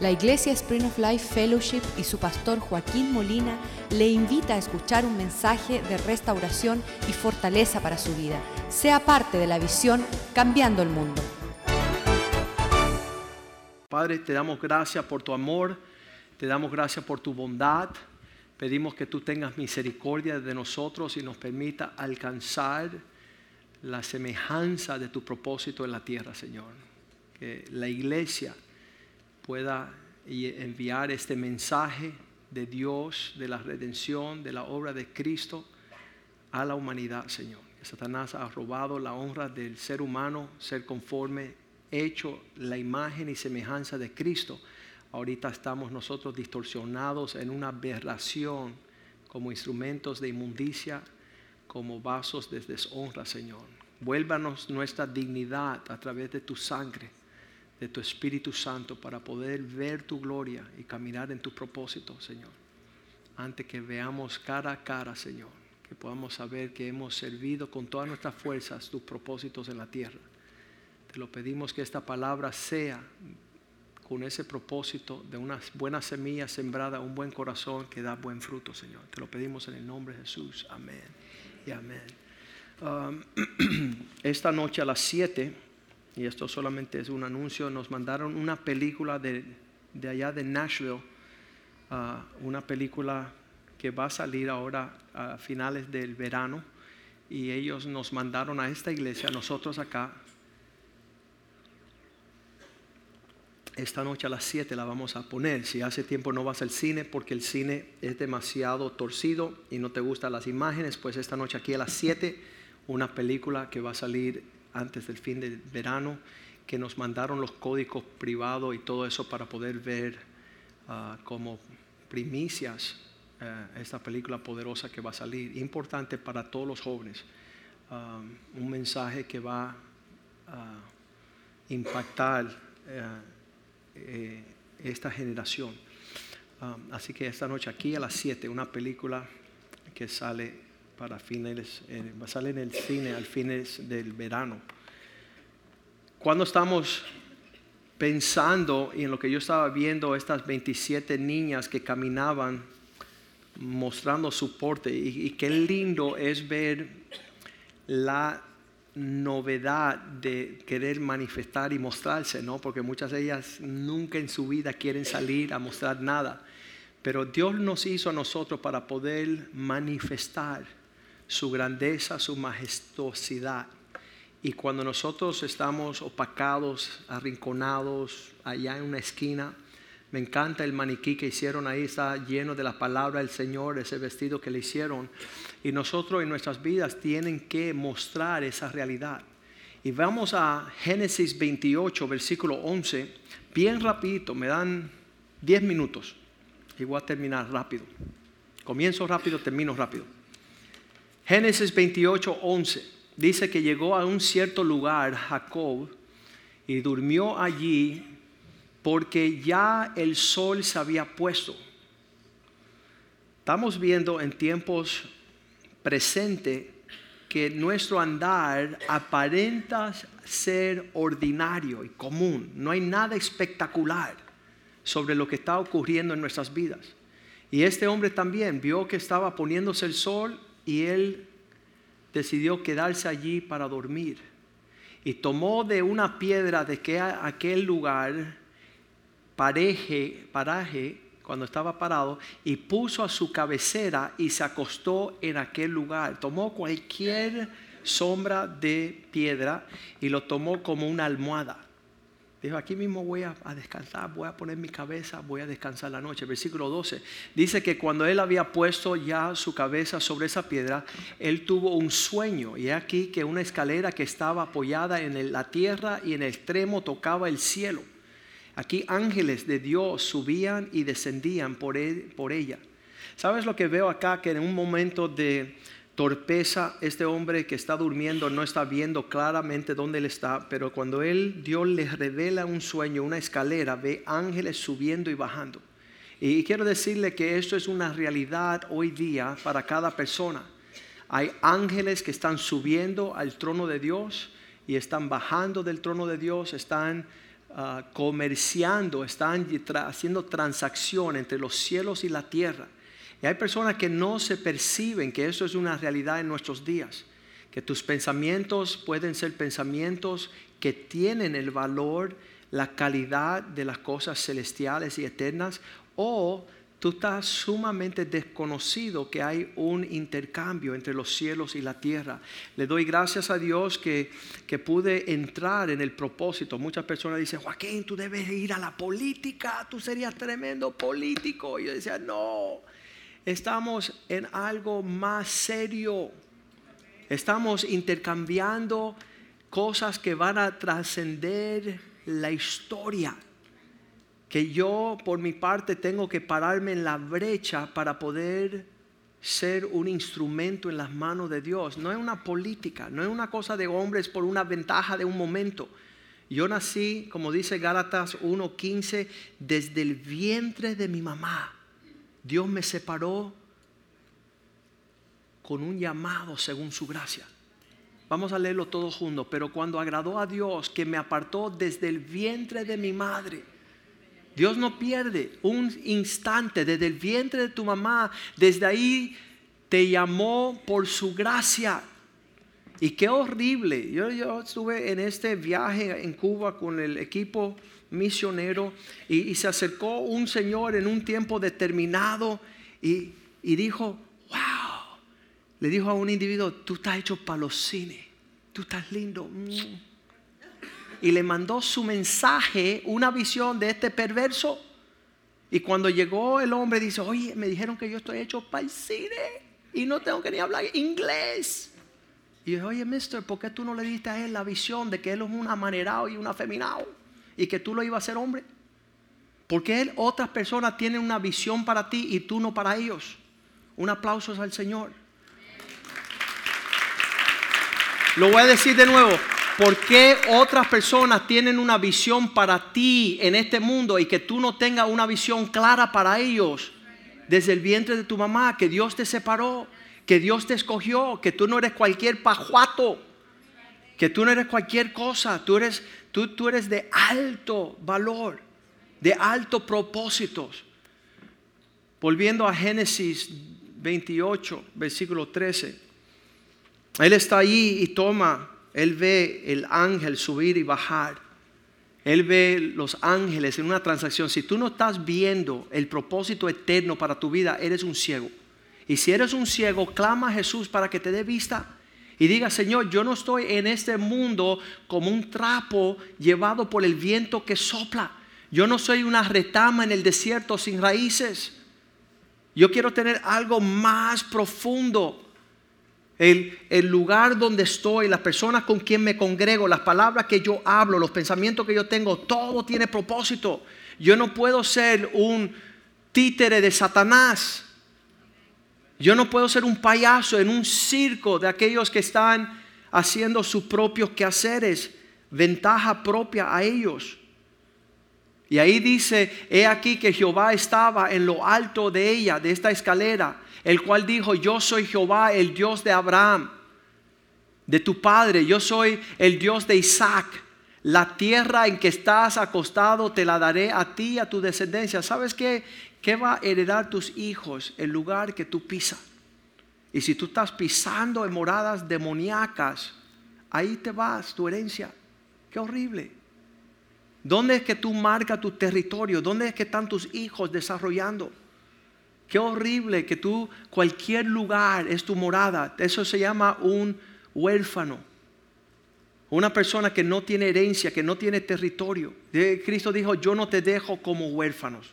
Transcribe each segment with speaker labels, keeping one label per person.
Speaker 1: La Iglesia Spring of Life Fellowship y su pastor Joaquín Molina le invita a escuchar un mensaje de restauración y fortaleza para su vida. Sea parte de la visión Cambiando el Mundo.
Speaker 2: Padre, te damos gracias por tu amor, te damos gracias por tu bondad. Pedimos que tú tengas misericordia de nosotros y nos permita alcanzar la semejanza de tu propósito en la tierra, Señor. Que la iglesia pueda enviar este mensaje de Dios, de la redención, de la obra de Cristo a la humanidad, Señor. Satanás ha robado la honra del ser humano, ser conforme, hecho la imagen y semejanza de Cristo. Ahorita estamos nosotros distorsionados en una aberración como instrumentos de inmundicia, como vasos de deshonra, Señor. Vuélvanos nuestra dignidad a través de tu sangre de tu Espíritu Santo para poder ver tu gloria y caminar en tu propósito, Señor. Antes que veamos cara a cara, Señor, que podamos saber que hemos servido con todas nuestras fuerzas tus propósitos en la tierra. Te lo pedimos que esta palabra sea con ese propósito de una buena semilla sembrada, un buen corazón que da buen fruto, Señor. Te lo pedimos en el nombre de Jesús. Amén y amén. Um, esta noche a las 7 y esto solamente es un anuncio, nos mandaron una película de, allá de Nashville, ah, una película que va a salir ahora a finales del verano, y ellos nos mandaron a esta iglesia, nosotros acá, esta noche a las 7 la vamos a poner. Si hace tiempo no vas al cine porque el cine es demasiado torcido y no te gustan las imágenes, pues esta noche aquí a las 7 una película que va a salir antes del fin del verano, que nos mandaron los códigos privados y todo eso para poder ver ah, como primicias eh, esta película poderosa que va a salir. Importante para todos los jóvenes. Ah, un mensaje que va a impactar eh, eh, esta generación. Ah, así que esta noche aquí a las 7, una película que sale para fines, eh, sale en el cine al fines del verano. Cuando estamos pensando y en lo que yo estaba viendo, estas 27 niñas que caminaban mostrando su porte, y, y qué lindo es ver la novedad de querer manifestar y mostrarse, ¿no? Porque muchas de ellas nunca en su vida quieren salir a mostrar nada. Pero Dios nos hizo a nosotros para poder manifestar su grandeza, su majestuosidad. Y cuando nosotros estamos opacados, arrinconados, allá en una esquina, me encanta el maniquí que hicieron ahí, está lleno de la palabra del Señor, ese vestido que le hicieron. Y nosotros en nuestras vidas tienen que mostrar esa realidad. Y vamos a Génesis 28, versículo 11, bien rapidito, me dan 10 minutos. Y voy a terminar rápido. Comienzo rápido, termino rápido. Génesis 28, 11 dice que llegó a un cierto lugar Jacob y durmió allí porque ya el sol se había puesto. Estamos viendo en tiempos presentes que nuestro andar aparenta ser ordinario y común. No hay nada espectacular sobre lo que está ocurriendo en nuestras vidas. Y este hombre también vio que estaba poniéndose el sol y él decidió quedarse allí para dormir. Y tomó de una piedra de que aquel lugar, pareje, paraje, cuando estaba parado, y puso a su cabecera y se acostó en aquel lugar. Tomó cualquier sombra de piedra y lo tomó como una almohada. Dijo, aquí mismo voy a, descansar, voy a poner mi cabeza, voy a descansar la noche. Versículo 12. Dice que cuando él había puesto ya su cabeza sobre esa piedra, él tuvo un sueño. Y aquí que una escalera que estaba apoyada en la tierra y en el extremo tocaba el cielo. Aquí ángeles de Dios subían y descendían por, por ella. ¿Sabes lo que veo acá? Que en un momento de torpeza, este hombre que está durmiendo no está viendo claramente dónde él está, pero cuando él, Dios le revela un sueño, una escalera, ve ángeles subiendo y bajando. Y quiero decirle que esto es una realidad hoy día para cada persona. Hay ángeles que están subiendo al trono de Dios y están bajando del trono de Dios, están ah, comerciando, están haciendo transacción entre los cielos y la tierra. Y hay personas que no se perciben que eso es una realidad en nuestros días, que tus pensamientos pueden ser pensamientos que tienen el valor, la calidad de las cosas celestiales y eternas, o tú estás sumamente desconocido que hay un intercambio entre los cielos y la tierra. Le doy gracias a Dios que, que pude entrar en el propósito. Muchas personas dicen, Joaquín, tú debes ir a la política, tú serías tremendo político. Y yo decía, no, estamos en algo más serio. Estamos intercambiando cosas que van a trascender la historia que yo por mi parte tengo que pararme en la brecha para poder ser un instrumento en las manos de Dios. No es una política, no es una cosa de hombres por una ventaja de un momento. Yo nací, como dice Gálatas 1:15, desde el vientre de mi mamá. Dios me separó con un llamado según su gracia. Vamos a leerlo todo juntos, pero cuando agradó a Dios que me apartó desde el vientre de mi madre Dios no pierde un instante desde el vientre de tu mamá. Desde ahí te llamó por su gracia. Y qué horrible. Yo, yo estuve en este viaje en Cuba con el equipo misionero y, se acercó un señor en un tiempo determinado y, y dijo, wow. Le dijo a un individuo, tú estás hecho para los cines. Tú estás lindo. Y le mandó su mensaje, una visión de este perverso. Y cuando llegó el hombre dice, oye, me dijeron que yo estoy hecho para el cine y no tengo que ni hablar inglés. Y yo, oye, mister, ¿por qué tú no le diste a él la visión de que él es un amanerado y un afeminado? Y que tú lo ibas a ser hombre. Porque él, otras personas tienen una visión para ti y tú no para ellos. Un aplauso al Señor. Lo voy a decir de nuevo. ¿Por qué otras personas tienen una visión para ti en este mundo y que tú no tengas una visión clara para ellos? Desde el vientre de tu mamá, que Dios te separó, que Dios te escogió, que tú no eres cualquier pajuato, que tú no eres cualquier cosa, tú eres, tú, tú eres de alto valor, de alto propósitos. Volviendo a Génesis 28, versículo 13. Él está ahí y toma él ve el ángel subir y bajar. Él ve los ángeles en una transacción. Si tú no estás viendo el propósito eterno para tu vida, eres un ciego. Y si eres un ciego, clama a Jesús para que te dé vista. Y diga, Señor, yo no estoy en este mundo como un trapo llevado por el viento que sopla. Yo no soy una retama en el desierto sin raíces. Yo quiero tener algo más profundo el, lugar donde estoy, las personas con quien me congrego, las palabras que yo hablo, los pensamientos que yo tengo, todo tiene propósito. Yo no puedo ser un títere de Satanás. Yo no puedo ser un payaso en un circo de aquellos que están haciendo sus propios quehaceres, ventaja propia a ellos. Y ahí dice, he aquí que Jehová estaba en lo alto de ella, de esta escalera, el cual dijo, yo soy Jehová, el Dios de Abraham, de tu padre, yo soy el Dios de Isaac. La tierra en que estás acostado te la daré a ti y a tu descendencia. ¿Sabes qué? ¿Qué va a heredar tus hijos? El lugar que tú pisas. Y si tú estás pisando en moradas demoníacas, ahí te vas, tu herencia. Qué horrible. ¿Dónde es que tú marcas tu territorio? ¿Dónde es que están tus hijos desarrollando? Qué horrible que tú, cualquier lugar es tu morada. Eso se llama un huérfano. Una persona que no tiene herencia, que no tiene territorio. Cristo dijo, yo no te dejo como huérfanos.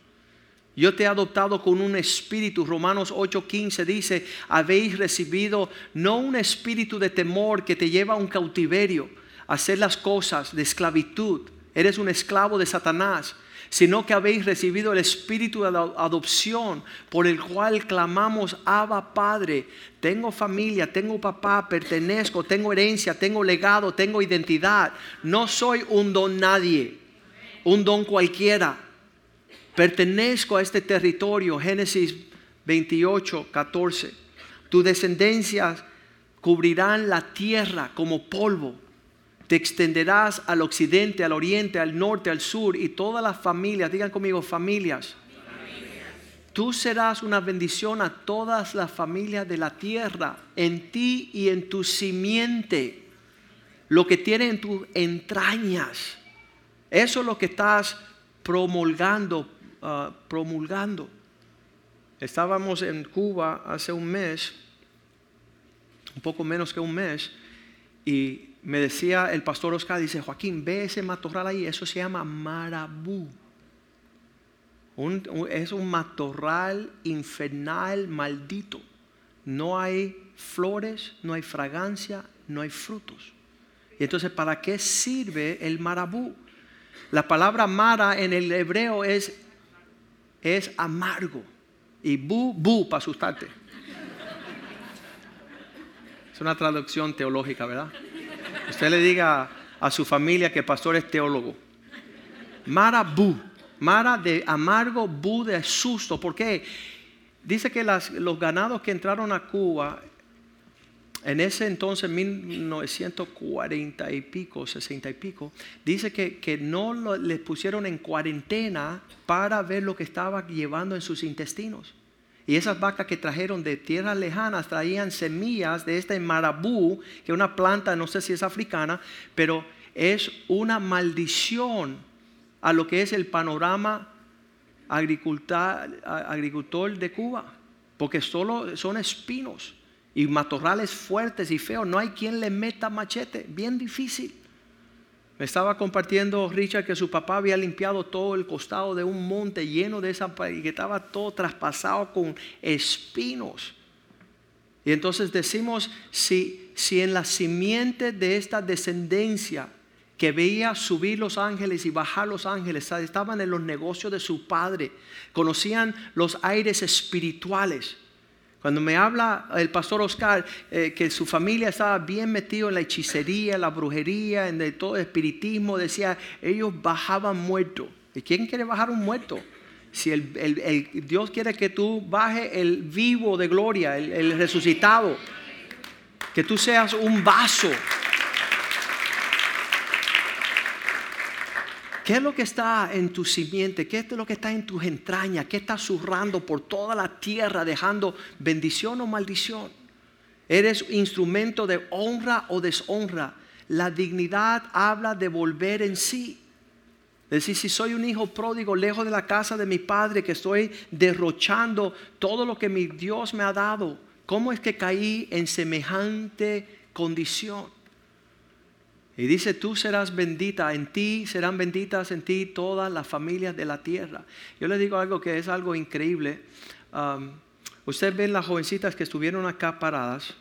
Speaker 2: Yo te he adoptado con un espíritu. Romanos 8:15 dice, habéis recibido no un espíritu de temor que te lleva a un cautiverio, hacer las cosas de esclavitud. Eres un esclavo de Satanás sino que habéis recibido el espíritu de adopción por el cual clamamos, Abba Padre, tengo familia, tengo papá, pertenezco, tengo herencia, tengo legado, tengo identidad. No soy un don nadie, un don cualquiera. Pertenezco a este territorio, Génesis 28, 14. Tu descendencia cubrirán la tierra como polvo te extenderás al occidente, al oriente, al norte, al sur y todas las familias, digan conmigo familias. Tú serás una bendición a todas las familias de la tierra, en ti y en tu simiente, lo que tiene en tus entrañas. Eso es lo que estás promulgando, ah, promulgando. Estábamos en Cuba hace un mes, un poco menos que un mes, y me decía el pastor Oscar, dice, Joaquín, ve ese matorral ahí, eso se llama marabú. es un matorral infernal maldito. No hay flores, no hay fragancia, no hay frutos. Y entonces, ¿para qué sirve el marabú? La palabra mara en el hebreo es, es amargo. Y bu, bu, para asustarte. Es una traducción teológica, ¿verdad? Usted le diga a su familia que el pastor es teólogo. Mara bu, Mara de amargo, bu de susto. ¿Por qué? Dice que los ganados que entraron a Cuba en ese entonces, 1940 y pico, 60 y pico, dice que, no les pusieron en cuarentena para ver lo que estaba llevando en sus intestinos. Y esas vacas que trajeron de tierras lejanas traían semillas de este marabú, que es una planta, no sé si es africana, pero es una maldición a lo que es el panorama agricultor de Cuba, porque solo son espinos y matorrales fuertes y feos. No hay quien le meta machete, bien difícil. Me estaba compartiendo Richard que su papá había limpiado todo el costado de un monte lleno de esa y que estaba todo traspasado con espinos. Y entonces decimos, si, si en la simiente de esta descendencia que veía subir los ángeles y bajar los ángeles, estaban en los negocios de su padre, conocían los aires espirituales, cuando me habla el pastor Oscar eh, que su familia estaba bien metido en la hechicería, la brujería, en todo el espiritismo, decía, ellos bajaban muertos. ¿Y quién quiere bajar un muerto? Si el, Dios quiere que tú bajes el vivo de gloria, el resucitado, que tú seas un vaso ¿Qué es lo que está en tu simiente? ¿Qué es lo que está en tus entrañas? ¿Qué está zurrando por toda la tierra dejando bendición o maldición? ¿Eres instrumento de honra o deshonra? La dignidad habla de volver en sí. Es decir, si soy un hijo pródigo lejos de la casa de mi padre, que estoy derrochando todo lo que mi Dios me ha dado, ¿cómo es que caí en semejante condición? Y dice, tú serás bendita, en ti serán benditas en ti todas las familias de la tierra. Yo le digo algo que es algo increíble. Um, usted ve las jovencitas que estuvieron acá paradas.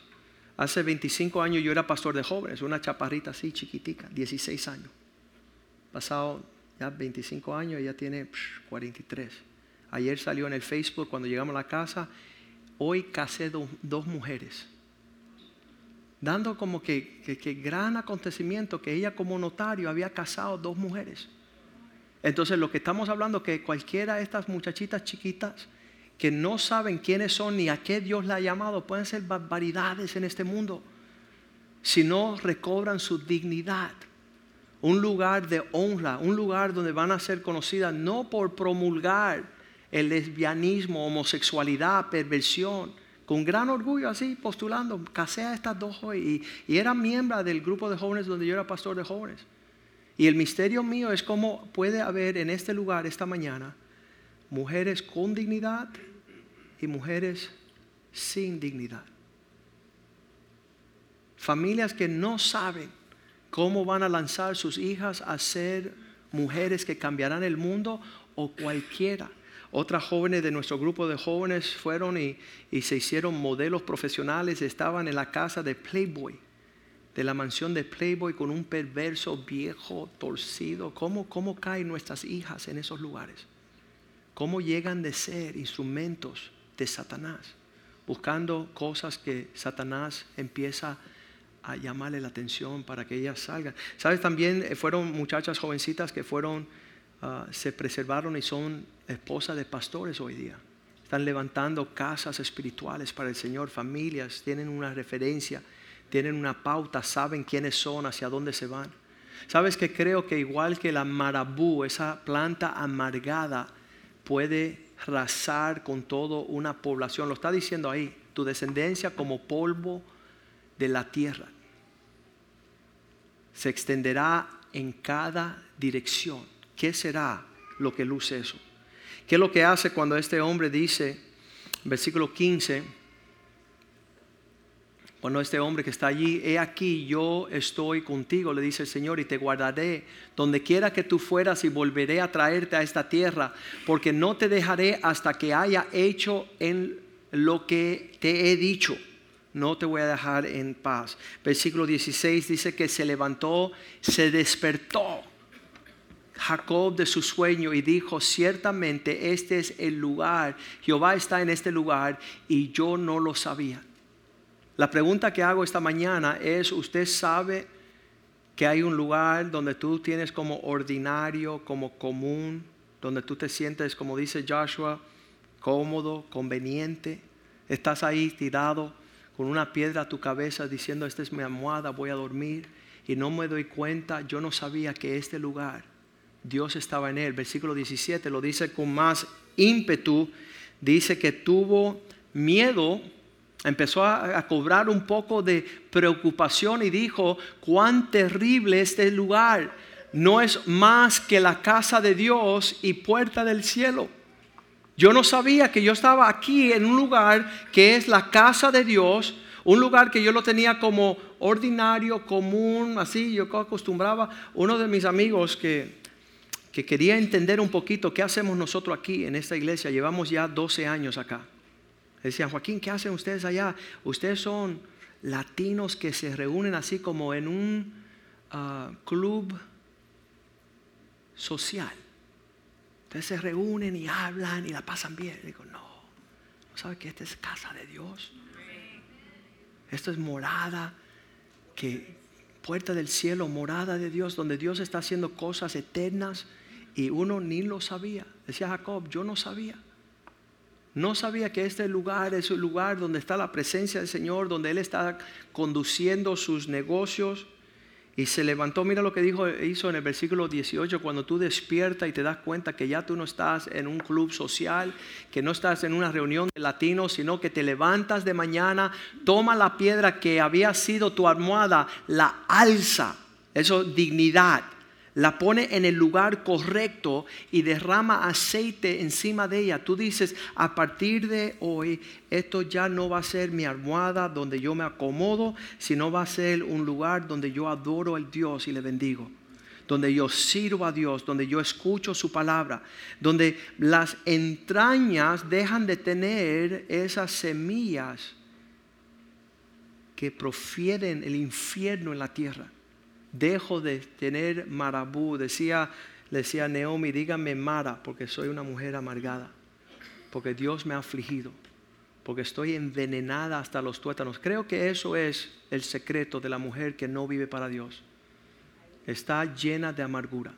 Speaker 2: Hace 25 años yo era pastor de jóvenes, una chaparrita así chiquitica, 16 años. Pasado ya 25 años, ella tiene 43. Ayer salió en el Facebook cuando llegamos a la casa. Hoy casé dos mujeres dando como que, gran acontecimiento que ella como notario había casado dos mujeres. Entonces lo que estamos hablando es que cualquiera de estas muchachitas chiquitas que no saben quiénes son ni a qué Dios la ha llamado, pueden ser barbaridades en este mundo, si no recobran su dignidad. Un lugar de honra, un lugar donde van a ser conocidas no por promulgar el lesbianismo, homosexualidad, perversión, con gran orgullo así postulando, casé a estas dos jóvenes y, era miembro del grupo de jóvenes donde yo era pastor de jóvenes. Y el misterio mío es cómo puede haber en este lugar esta mañana mujeres con dignidad y mujeres sin dignidad. Familias que no saben cómo van a lanzar sus hijas a ser mujeres que cambiarán el mundo o cualquiera otras jóvenes de nuestro grupo de jóvenes fueron y, se hicieron modelos profesionales, estaban en la casa de Playboy, de la mansión de Playboy con un perverso viejo torcido. ¿Cómo, cómo caen nuestras hijas en esos lugares? ¿Cómo llegan de ser instrumentos de Satanás? Buscando cosas que Satanás empieza a llamarle la atención para que ellas salgan. ¿Sabes? También eh, fueron muchachas jovencitas que fueron Ah, se preservaron y son esposas de pastores hoy día. Están levantando casas espirituales para el Señor, familias, tienen una referencia, tienen una pauta, saben quiénes son, hacia dónde se van. Sabes que creo que igual que la marabú, esa planta amargada, puede rasar con todo una población. Lo está diciendo ahí, tu descendencia como polvo de la tierra. Se extenderá en cada dirección. ¿Qué será lo que luce eso? ¿Qué es lo que hace cuando este hombre dice, versículo 15, cuando este hombre que está allí, he aquí, yo estoy contigo, le dice el Señor, y te guardaré donde quiera que tú fueras y volveré a traerte a esta tierra, porque no te dejaré hasta que haya hecho en lo que te he dicho. No te voy a dejar en paz. Versículo 16 dice que se levantó, se despertó Jacob de su sueño y dijo, ciertamente este es el lugar, Jehová está en este lugar y yo no lo sabía. La pregunta que hago esta mañana es, ¿usted sabe que hay un lugar donde tú tienes como ordinario, como común, donde tú te sientes, como dice Joshua, cómodo, conveniente? Estás ahí tirado con una piedra a tu cabeza diciendo, esta es mi almohada, voy a dormir. Y no me doy cuenta, yo no sabía que este lugar Dios estaba en él. Versículo 17 lo dice con más ímpetu. Dice que tuvo miedo, empezó a, cobrar un poco de preocupación y dijo, cuán terrible este lugar. No es más que la casa de Dios y puerta del cielo. Yo no sabía que yo estaba aquí en un lugar que es la casa de Dios, un lugar que yo lo tenía como ordinario, común, así, yo acostumbraba. Uno de mis amigos que que quería entender un poquito qué hacemos nosotros aquí en esta iglesia. Llevamos ya 12 años acá. Decían, Joaquín, ¿qué hacen ustedes allá? Ustedes son latinos que se reúnen así como en un ah, club social. Ustedes se reúnen y hablan y la pasan bien. digo, no, ¿no sabe que esta es casa de Dios? Esto es morada, que puerta del cielo, morada de Dios, donde Dios está haciendo cosas eternas y uno ni lo sabía. Decía Jacob, yo no sabía. No sabía que este lugar es el lugar donde está la presencia del Señor, donde Él está conduciendo sus negocios. Y se levantó, mira lo que dijo, hizo en el versículo 18, cuando tú despiertas y te das cuenta que ya tú no estás en un club social, que no estás en una reunión de latinos, sino que te levantas de mañana, toma la piedra que había sido tu almohada, la alza, eso dignidad la pone en el lugar correcto y derrama aceite encima de ella. Tú dices, a partir de hoy, esto ya no va a ser mi almohada donde yo me acomodo, sino va a ser un lugar donde yo adoro al Dios y le bendigo. Donde yo sirvo a Dios, donde yo escucho su palabra, donde las entrañas dejan de tener esas semillas que profieren el infierno en la tierra dejo de tener marabú. Decía, le decía a Naomi, dígame Mara, porque soy una mujer amargada, porque Dios me ha afligido, porque estoy envenenada hasta los tuétanos. Creo que eso es el secreto de la mujer que no vive para Dios. Está llena de amargura.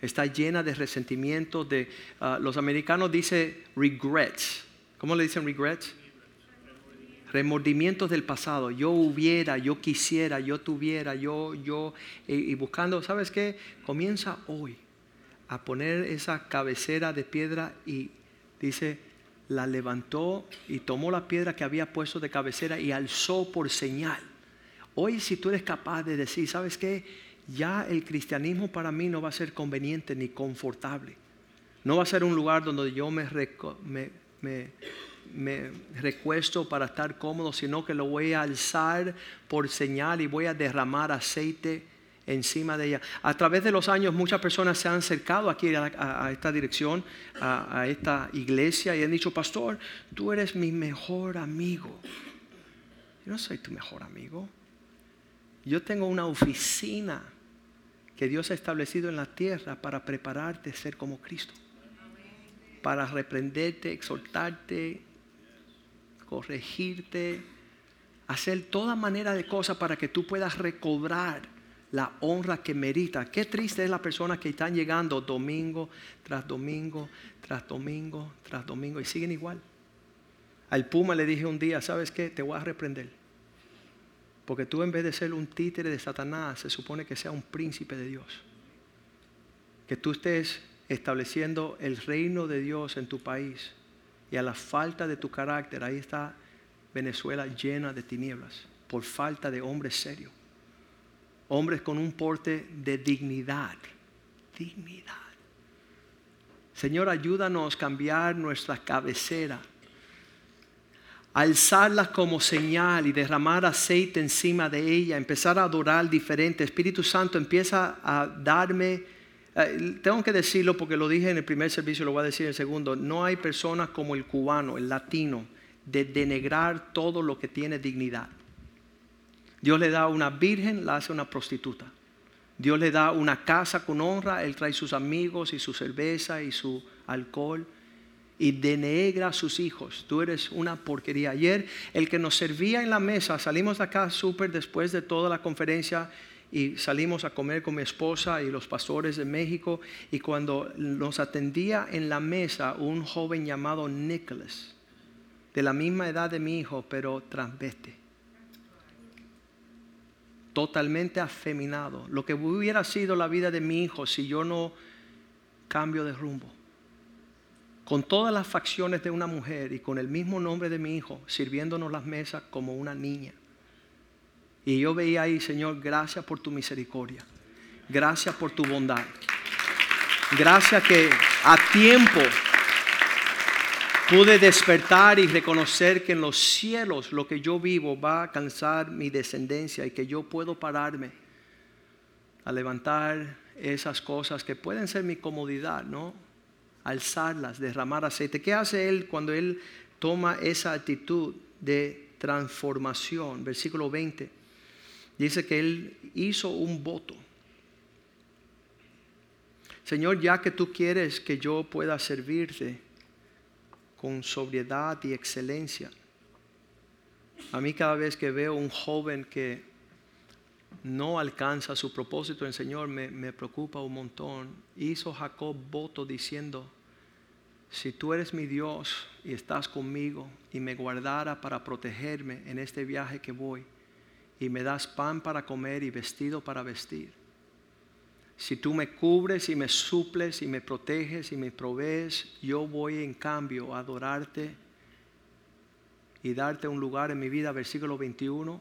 Speaker 2: Está llena de resentimiento. De, ah, los americanos dicen regrets. ¿Cómo le dicen regrets? Remordimientos del pasado, yo hubiera, yo quisiera, yo tuviera, yo, yo, y, buscando, ¿sabes qué? Comienza hoy a poner esa cabecera de piedra y dice, la levantó y tomó la piedra que había puesto de cabecera y alzó por señal. Hoy si tú eres capaz de decir, ¿sabes qué? Ya el cristianismo para mí no va a ser conveniente ni confortable. No va a ser un lugar donde yo me, me, me recuesto para estar cómodo, sino que lo voy a alzar por señal y voy a derramar aceite encima de ella. A través de los años muchas personas se han acercado aquí a, esta dirección, a, a, esta iglesia y han dicho, pastor, tú eres mi mejor amigo. Yo no soy tu mejor amigo. Yo tengo una oficina que Dios ha establecido en la tierra para prepararte a ser como Cristo. Para reprenderte, exhortarte, corregirte, hacer toda manera de cosas para que tú puedas recobrar la honra que merita. Qué triste es la persona que están llegando domingo tras domingo, tras domingo, tras domingo y siguen igual. Al Puma le dije un día, ¿sabes qué? Te voy a reprender. Porque tú en vez de ser un títere de Satanás, se supone que sea un príncipe de Dios. Que tú estés estableciendo el reino de Dios en tu país. Y a la falta de tu carácter, ahí está Venezuela llena de tinieblas, por falta de hombres serios. Hombres con un porte de dignidad. Dignidad. Señor, ayúdanos a cambiar nuestra cabecera alzarla como señal y derramar aceite encima de ella, empezar a adorar diferente. Espíritu Santo empieza a darme, tengo que decirlo porque lo dije en el primer servicio, lo voy a decir en el segundo, no hay personas como el cubano, el latino, de denegrar todo lo que tiene dignidad. Dios le da una virgen, la hace una prostituta. Dios le da una casa con honra, Él trae sus amigos y su cerveza y su alcohol y denegra a sus hijos. Tú eres una porquería. Ayer el que nos servía en la mesa, salimos de acá súper después de toda la conferencia y salimos a comer con mi esposa y los pastores de México y cuando nos atendía en la mesa un joven llamado Nicholas, de la misma edad de mi hijo, pero transveste. Totalmente afeminado. Lo que hubiera sido la vida de mi hijo si yo no cambio de rumbo con todas las facciones de una mujer y con el mismo nombre de mi hijo, sirviéndonos las mesas como una niña. Y yo veía ahí, Señor, gracias por tu misericordia, gracias por tu bondad, gracias que a tiempo pude despertar y reconocer que en los cielos lo que yo vivo va a alcanzar mi descendencia y que yo puedo pararme a levantar esas cosas que pueden ser mi comodidad, ¿no? alzarlas, derramar aceite. ¿Qué hace Él cuando Él toma esa actitud de transformación? Versículo 20. Dice que Él hizo un voto. Señor, ya que tú quieres que yo pueda servirte con sobriedad y excelencia, a mí cada vez que veo un joven que no alcanza su propósito en Señor, me, me, preocupa un montón. Hizo Jacob voto diciendo, si tú eres mi Dios y estás conmigo y me guardara para protegerme en este viaje que voy y me das pan para comer y vestido para vestir, si tú me cubres y me suples y me proteges y me provees, yo voy en cambio a adorarte y darte un lugar en mi vida, versículo 21.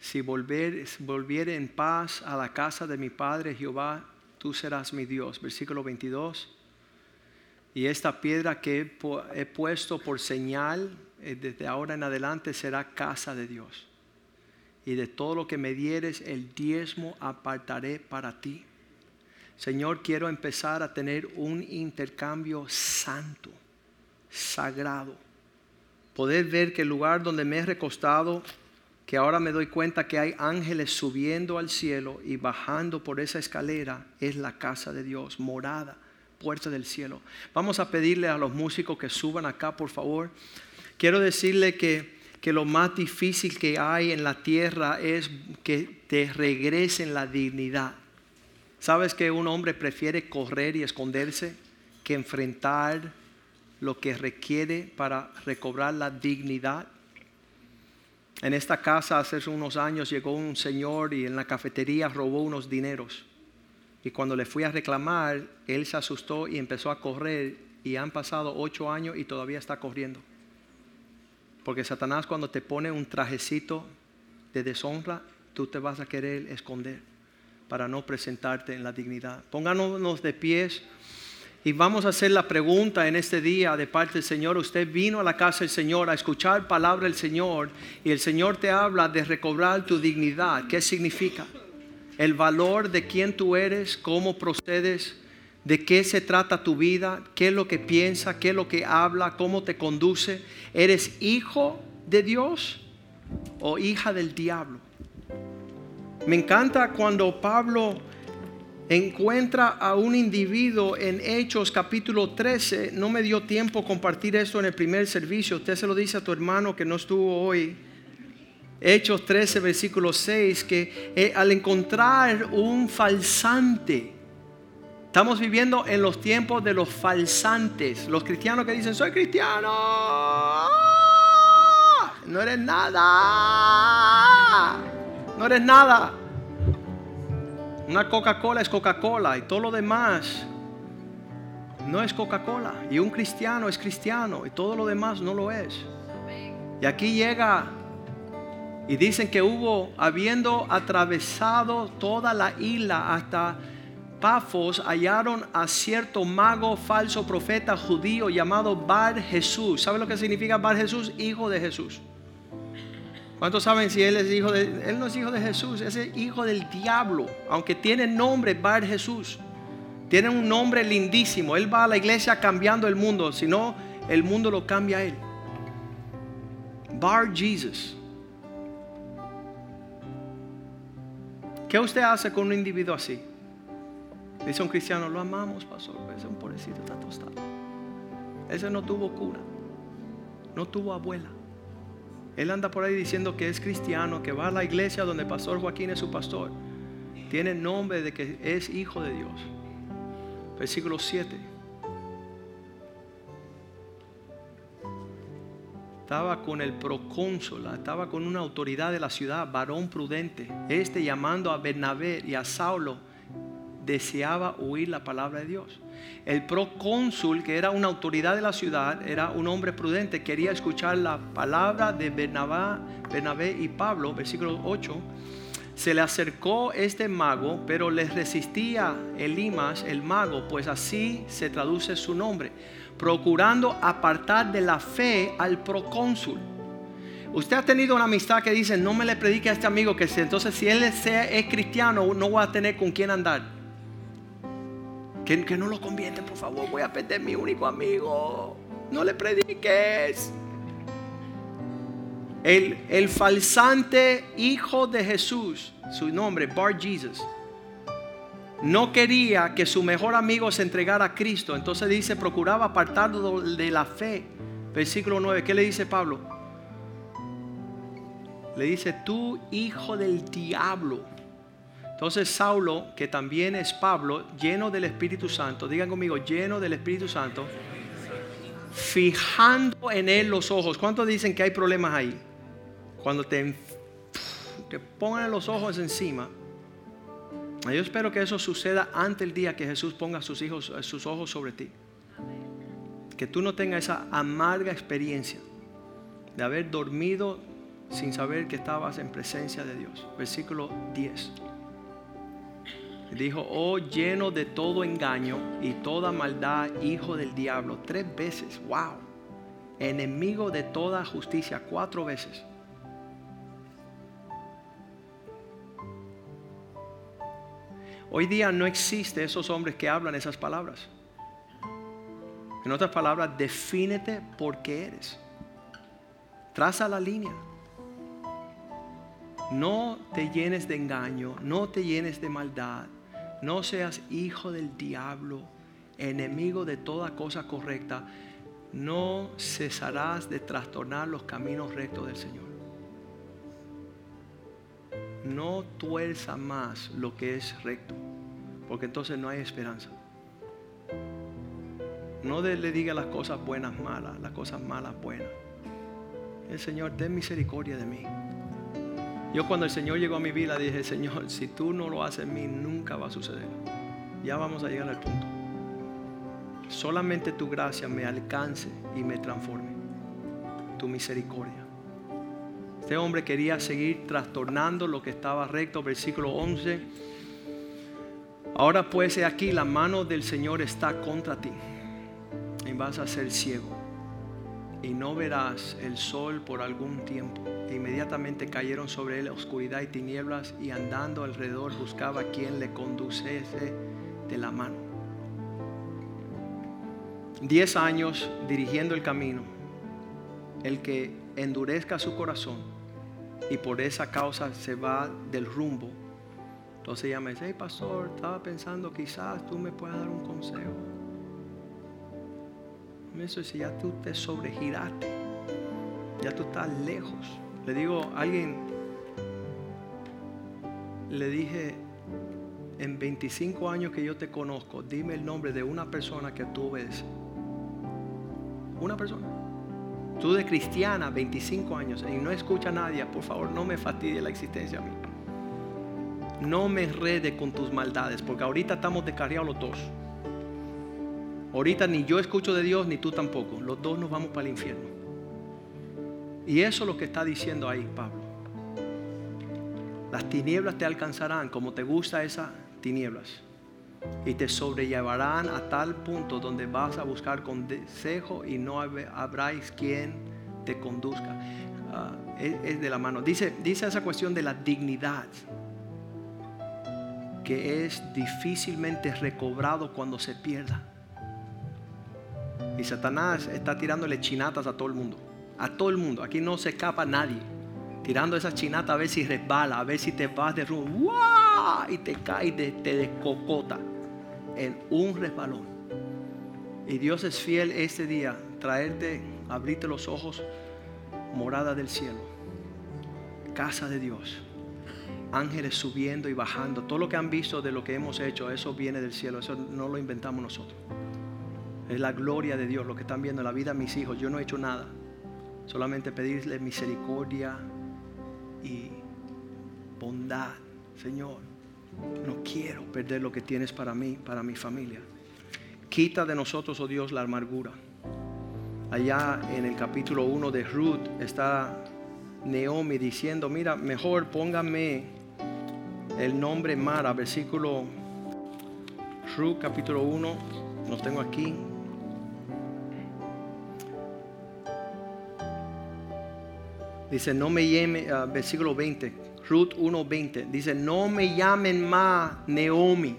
Speaker 2: Si volver, volviere en paz a la casa de mi Padre Jehová, tú serás mi Dios. Versículo 22. Y esta piedra que he puesto por señal desde ahora en adelante será casa de Dios. Y de todo lo que me dieres, el diezmo apartaré para ti. Señor, quiero empezar a tener un intercambio santo, sagrado. Poder ver que el lugar donde me he recostado que ahora me doy cuenta que hay ángeles subiendo al cielo y bajando por esa escalera, es la casa de Dios, morada, puerta del cielo. Vamos a pedirle a los músicos que suban acá, por favor. Quiero decirle que, que lo más difícil que hay en la tierra es que te regresen la dignidad. ¿Sabes que un hombre prefiere correr y esconderse que enfrentar lo que requiere para recobrar la dignidad? En esta casa hace unos años llegó un señor y en la cafetería robó unos dineros. Y cuando le fui a reclamar, él se asustó y empezó a correr. Y han pasado ocho años y todavía está corriendo. Porque Satanás cuando te pone un trajecito de deshonra, tú te vas a querer esconder para no presentarte en la dignidad. Pónganos de pies. Y vamos a hacer la pregunta en este día de parte del Señor. Usted vino a la casa del Señor a escuchar palabra del Señor y el Señor te habla de recobrar tu dignidad. ¿Qué significa? El valor de quién tú eres, cómo procedes, de qué se trata tu vida, qué es lo que piensa, qué es lo que habla, cómo te conduce. ¿Eres hijo de Dios o hija del diablo? Me encanta cuando Pablo encuentra a un individuo en Hechos capítulo 13. No me dio tiempo compartir esto en el primer servicio. Usted se lo dice a tu hermano que no estuvo hoy. Hechos 13, versículo 6, que eh, al encontrar un falsante, estamos viviendo en los tiempos de los falsantes, los cristianos que dicen, soy cristiano. No eres nada. No eres nada. Una Coca-Cola es Coca-Cola y todo lo demás no es Coca-Cola. Y un cristiano es cristiano y todo lo demás no lo es. Y aquí llega y dicen que hubo, habiendo atravesado toda la isla hasta Pafos, hallaron a cierto mago falso profeta judío llamado Bar Jesús. ¿Sabe lo que significa Bar Jesús? Hijo de Jesús. ¿Cuántos saben si él es hijo de él no es hijo de Jesús, es hijo del diablo, aunque tiene nombre Bar Jesús. Tiene un nombre lindísimo. Él va a la iglesia cambiando el mundo, si no el mundo lo cambia a él. Bar Jesus. ¿Qué usted hace con un individuo así? Dice un cristiano, lo amamos, pastor, ese es un pobrecito, está tostado. Ese no tuvo cura, no tuvo abuela. Él anda por ahí diciendo que es cristiano, que va a la iglesia donde Pastor Joaquín es su pastor. Tiene nombre de que es hijo de Dios. Versículo 7. Estaba con el procónsul, estaba con una autoridad de la ciudad, varón prudente. Este llamando a Bernabé y a Saulo deseaba oír la palabra de Dios. El procónsul, que era una autoridad de la ciudad, era un hombre prudente, quería escuchar la palabra de Bernabé, y Pablo, versículo 8. Se le acercó este mago, pero le resistía Elimas, el mago, pues así se traduce su nombre, procurando apartar de la fe al procónsul. Usted ha tenido una amistad que dice, no me le predique a este amigo que entonces si él es, es cristiano no va a tener con quién andar. Que, no lo convierte, por favor. Voy a perder mi único amigo. No le prediques. El, el falsante hijo de Jesús, su nombre, Bar Jesus, no quería que su mejor amigo se entregara a Cristo. Entonces dice, procuraba apartarlo de la fe. Versículo 9, ¿qué le dice Pablo? Le dice, tú hijo del diablo. Entonces Saulo, que también es Pablo, lleno del Espíritu Santo, digan conmigo, lleno del Espíritu Santo, fijando en él los ojos. ¿Cuántos dicen que hay problemas ahí? Cuando te, te pongan los ojos encima. Yo espero que eso suceda antes del día que Jesús ponga sus, sus ojos sobre ti. Que tú no tengas esa amarga experiencia de haber dormido sin saber que estabas en presencia de Dios. Versículo 10. Dijo, oh lleno de todo engaño y toda maldad, hijo del diablo. Tres veces, wow. Enemigo de toda justicia, cuatro veces. Hoy día no existe esos hombres que hablan esas palabras. En otras palabras, defínete por qué eres. Traza la línea. No te llenes de engaño, no te llenes de maldad, no seas hijo del diablo, enemigo de toda cosa correcta, no cesarás de trastornar los caminos rectos del Señor. No tuerza más lo que es recto, porque entonces no hay esperanza. No le diga las cosas buenas malas, las cosas malas buenas. El Señor, ten misericordia de mí. Yo cuando el Señor llegó a mi vida dije, Señor, si tú no lo haces en mí, nunca va a suceder. Ya vamos a llegar al punto. Solamente tu gracia me alcance y me transforme. Tu misericordia. Este hombre quería seguir trastornando lo que estaba recto. Versículo 11. Ahora pues aquí la mano del Señor está contra ti. Y vas a ser ciego y no verás el sol por algún tiempo. Inmediatamente cayeron sobre él oscuridad y tinieblas y andando alrededor buscaba quien le conduciese de la mano. Diez años dirigiendo el camino, el que endurezca su corazón y por esa causa se va del rumbo. Entonces ella me dice, hey pastor, estaba pensando quizás tú me puedas dar un consejo. Eso si ya tú te sobregiraste, ya tú estás lejos. Le digo a alguien, le dije, en 25 años que yo te conozco, dime el nombre de una persona que tú ves. Una persona. Tú de cristiana, 25 años, y no escucha a nadie, por favor, no me fastidie la existencia a mí. No me enrede con tus maldades, porque ahorita estamos descarriados los dos. Ahorita ni yo escucho de Dios, ni tú tampoco. Los dos nos vamos para el infierno. Y eso es lo que está diciendo ahí Pablo. Las tinieblas te alcanzarán como te gusta esas tinieblas. Y te sobrellevarán a tal punto donde vas a buscar consejo y no habráis quien te conduzca. Ah, es, de la mano. Dice, dice esa cuestión de la dignidad que es difícilmente recobrado cuando se pierda. Y Satanás está tirándole chinatas a todo el mundo. A todo el mundo. Aquí no se escapa nadie. Tirando esas chinatas a ver si resbala, a ver si te vas de rumbo. Y te caes, te descocota en un resbalón. Y Dios es fiel este día, traerte, abrirte los ojos, morada del cielo, casa de Dios, ángeles subiendo y bajando. Todo lo que han visto de lo que hemos hecho, eso viene del cielo, eso no lo inventamos nosotros. Es la gloria de Dios lo que están viendo en la vida de mis hijos. Yo no he hecho nada. Solamente pedirle misericordia y bondad. Señor, no quiero perder lo que tienes para mí, para mi familia. Quita de nosotros, oh Dios, la amargura. Allá en el capítulo 1 de Ruth está Naomi diciendo, mira, mejor póngame el nombre Mara, versículo Ruth capítulo 1, lo tengo aquí, Dice, no me llame, ah, versículo 20, Ruth 1.20, dice, no me llamen más Naomi.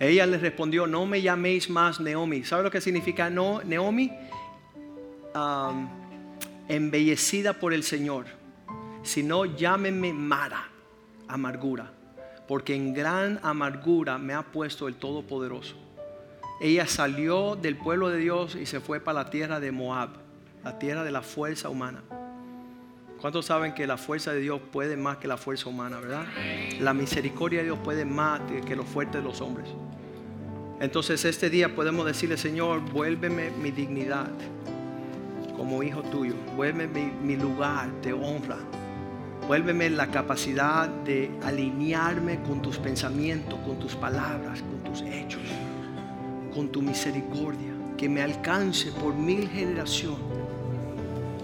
Speaker 2: Ella le respondió, no me llaméis más Naomi. ¿Sabe lo que significa no, Naomi? embellecida por el Señor. Sino llámenme Mara, amargura. Porque en gran amargura me ha puesto el Todopoderoso. Ella salió del pueblo de Dios y se fue para la tierra de Moab, la tierra de la fuerza humana. ¿Cuántos saben que la fuerza de Dios puede más que la fuerza humana, verdad? La misericordia de Dios puede más que lo fuerte de los hombres. Entonces este día podemos decirle, Señor, vuélveme mi dignidad como hijo tuyo. Vuélveme mi, lugar de honra. Vuélveme la capacidad de alinearme con tus pensamientos, con tus palabras, con tus hechos, con tu misericordia. Que me alcance por mil generaciones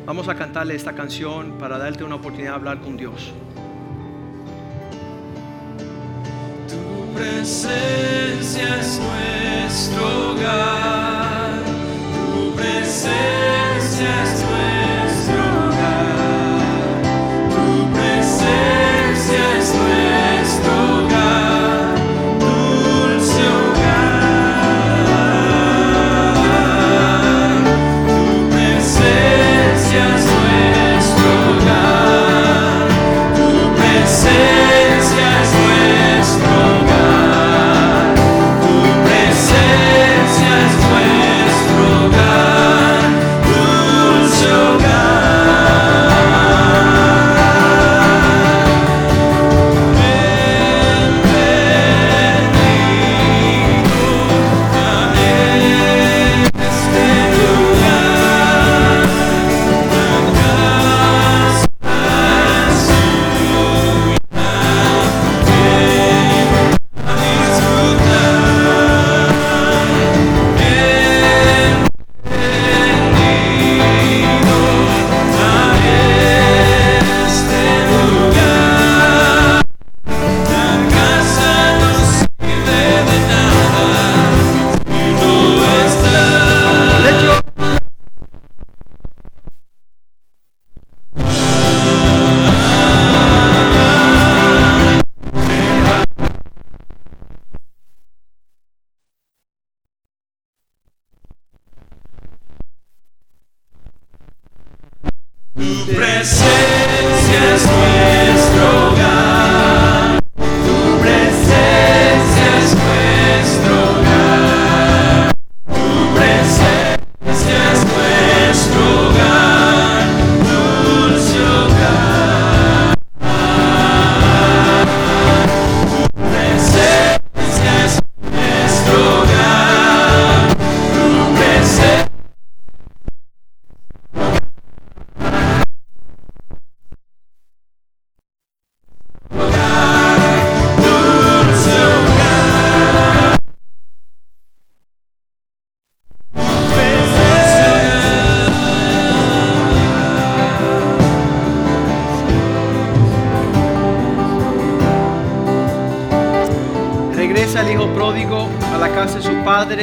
Speaker 2: Vamos a cantarle esta canción para darte una oportunidad de hablar con Dios.
Speaker 3: Tu presencia es nuestro hogar. Tu presencia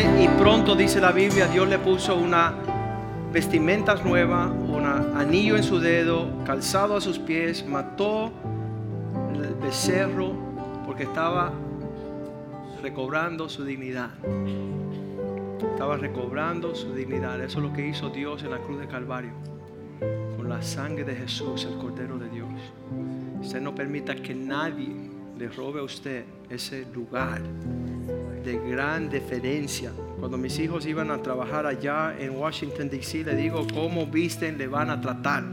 Speaker 2: y pronto dice la Biblia, Dios le puso una vestimentas nueva, un anillo en su dedo, calzado a sus pies, mató el becerro porque estaba recobrando su dignidad. Estaba recobrando su dignidad. Eso es lo que hizo Dios en la cruz de Calvario. Con la sangre de Jesús, el Cordero de Dios. Usted no permita que nadie le robe a usted ese lugar de gran deferencia. Cuando mis hijos iban a trabajar allá en Washington, D.C., le digo, cómo visten, le van a tratar.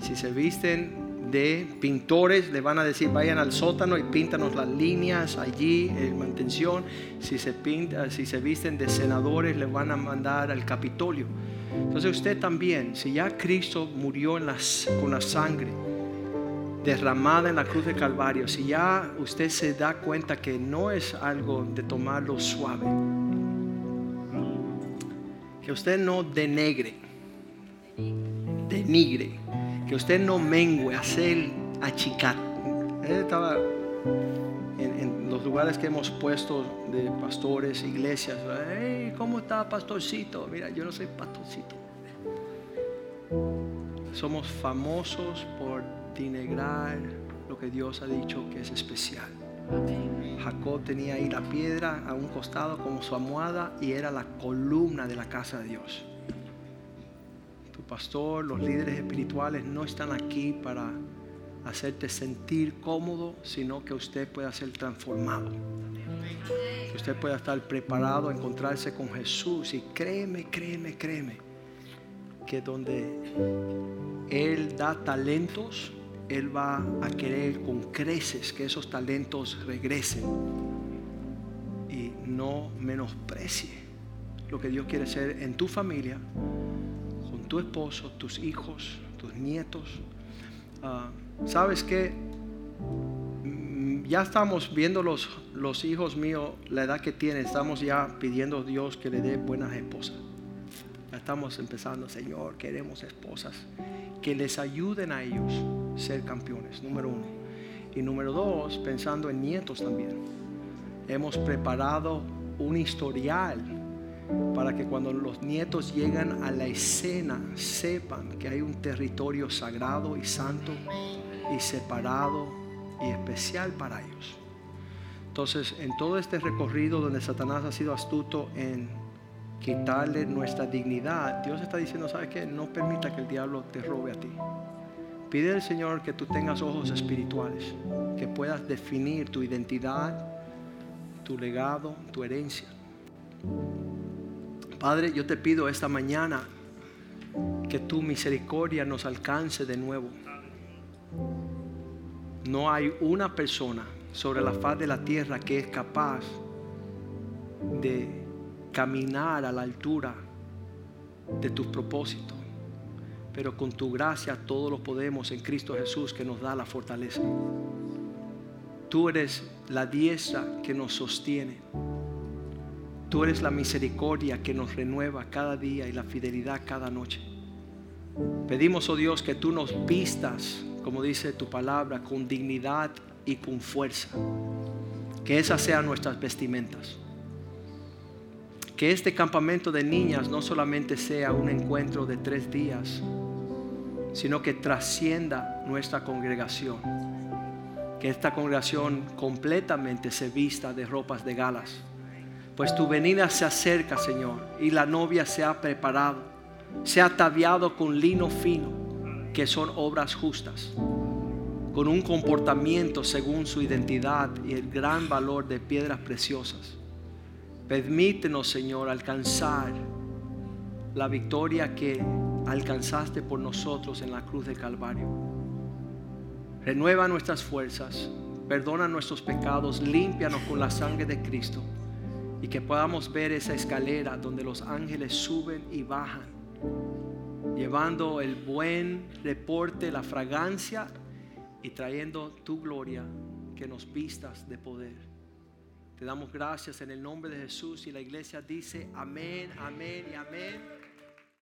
Speaker 2: Si se visten de pintores, le van a decir, vayan al sótano y píntanos las líneas allí en mantención. Si se, pinta, si se visten de senadores, le van a mandar al Capitolio. Entonces usted también, si ya Cristo murió con la sangre, derramada en la cruz de Calvario, si ya usted se da cuenta que no es algo de tomarlo suave, que usted no denegre, denigre, que usted no mengue, hacer achicar. Estaba en, en, los lugares que hemos puesto de pastores, iglesias. ¿Cómo está, pastorcito? Mira, yo no soy pastorcito. Somos famosos por lo que Dios ha dicho que es especial. Jacob tenía ahí la piedra a un costado como su almohada y era la columna de la casa de Dios. Tu pastor, los líderes espirituales no están aquí para hacerte sentir cómodo, sino que usted pueda ser transformado. Que usted pueda estar preparado a encontrarse con Jesús. Y créeme, créeme, créeme, que donde Él da talentos, Él va a querer con creces que esos talentos regresen. Y no menosprecie lo que Dios quiere hacer en tu familia, con tu esposo, tus hijos, tus nietos. Uh, ¿Sabes qué? Ya estamos viendo los, los hijos míos, la edad que tienen, estamos ya pidiendo a Dios que le dé buenas esposas. Estamos empezando, Señor, queremos esposas que les ayuden a ellos ser campeones, número uno. Y número dos, pensando en nietos también. Hemos preparado un historial para que cuando los nietos llegan a la escena sepan que hay un territorio sagrado y santo y separado y especial para ellos. Entonces, en todo este recorrido donde Satanás ha sido astuto en quitarle nuestra dignidad, Dios está diciendo, ¿sabes qué? No permita que el diablo te robe a ti. Pide al Señor que tú tengas ojos espirituales, que puedas definir tu identidad, tu legado, tu herencia. Padre, yo te pido esta mañana que tu misericordia nos alcance de nuevo. No hay una persona sobre la faz de la tierra que es capaz de caminar a la altura de tus propósitos. Pero con tu gracia todo lo podemos en Cristo Jesús que nos da la fortaleza. Tú eres la diestra que nos sostiene. Tú eres la misericordia que nos renueva cada día y la fidelidad cada noche. Pedimos, oh Dios, que tú nos vistas, como dice tu palabra, con dignidad y con fuerza. Que esas sean nuestras vestimentas. Que este campamento de niñas no solamente sea un encuentro de tres días, sino que trascienda nuestra congregación. Que esta congregación completamente se vista de ropas de galas. Pues tu venida se acerca, Señor, y la novia se ha preparado, se ha ataviado con lino fino, que son obras justas con un comportamiento según su identidad y el gran valor de piedras preciosas. Permítenos, Señor, alcanzar la victoria que alcanzaste por nosotros en la cruz de Calvario. Renueva nuestras fuerzas, perdona nuestros pecados, límpianos con la sangre de Cristo y que podamos ver esa escalera donde los ángeles suben y bajan, llevando el buen reporte, la fragancia y trayendo tu gloria que nos vistas de poder. Te damos gracias en el nombre de Jesús y la iglesia dice amén, amén y amén.